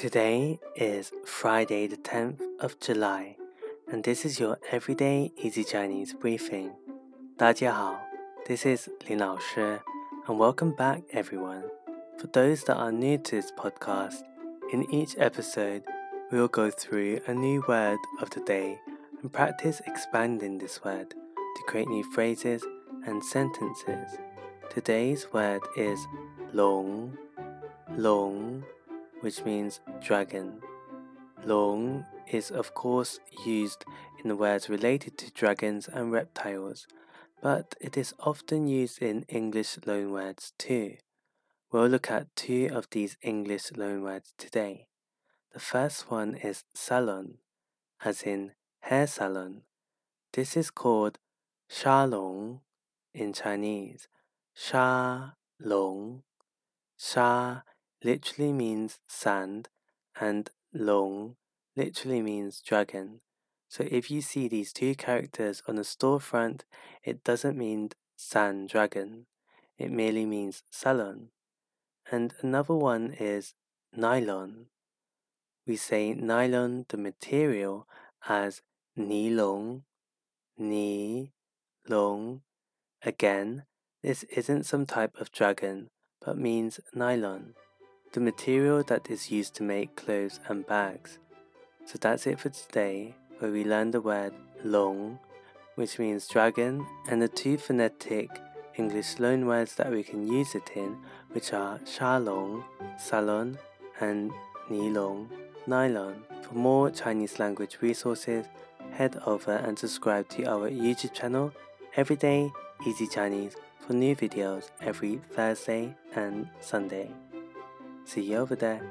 Today is Friday, the 10th of July, and this is your everyday easy Chinese briefing. 大家好, this is Lin Lao Shi, and welcome back, everyone. For those that are new to this podcast, in each episode, we will go through a new word of the day and practice expanding this word to create new phrases and sentences. Today's word is long, long which means dragon. Long is, of course, used in words related to dragons and reptiles, but it is often used in English loanwords too. We'll look at two of these English loanwords today. The first one is salon, as in hair salon. This is called sha long in Chinese. Sha long. Sha literally means sand and long literally means dragon. So if you see these two characters on a storefront, it doesn't mean sand dragon. It merely means salon. And another one is nylon. We say nylon, the material, as ni long, ni long. Again, this isn't some type of dragon, but means nylon the material that is used to make clothes and bags. So that's it for today, where we learned the word long, which means dragon, and the two phonetic English loanwords that we can use it in, which are shalong, salon, and nilong, nylon. For more Chinese language resources, head over and subscribe to our YouTube channel, Everyday Easy Chinese, for new videos every Thursday and Sunday. See you over there.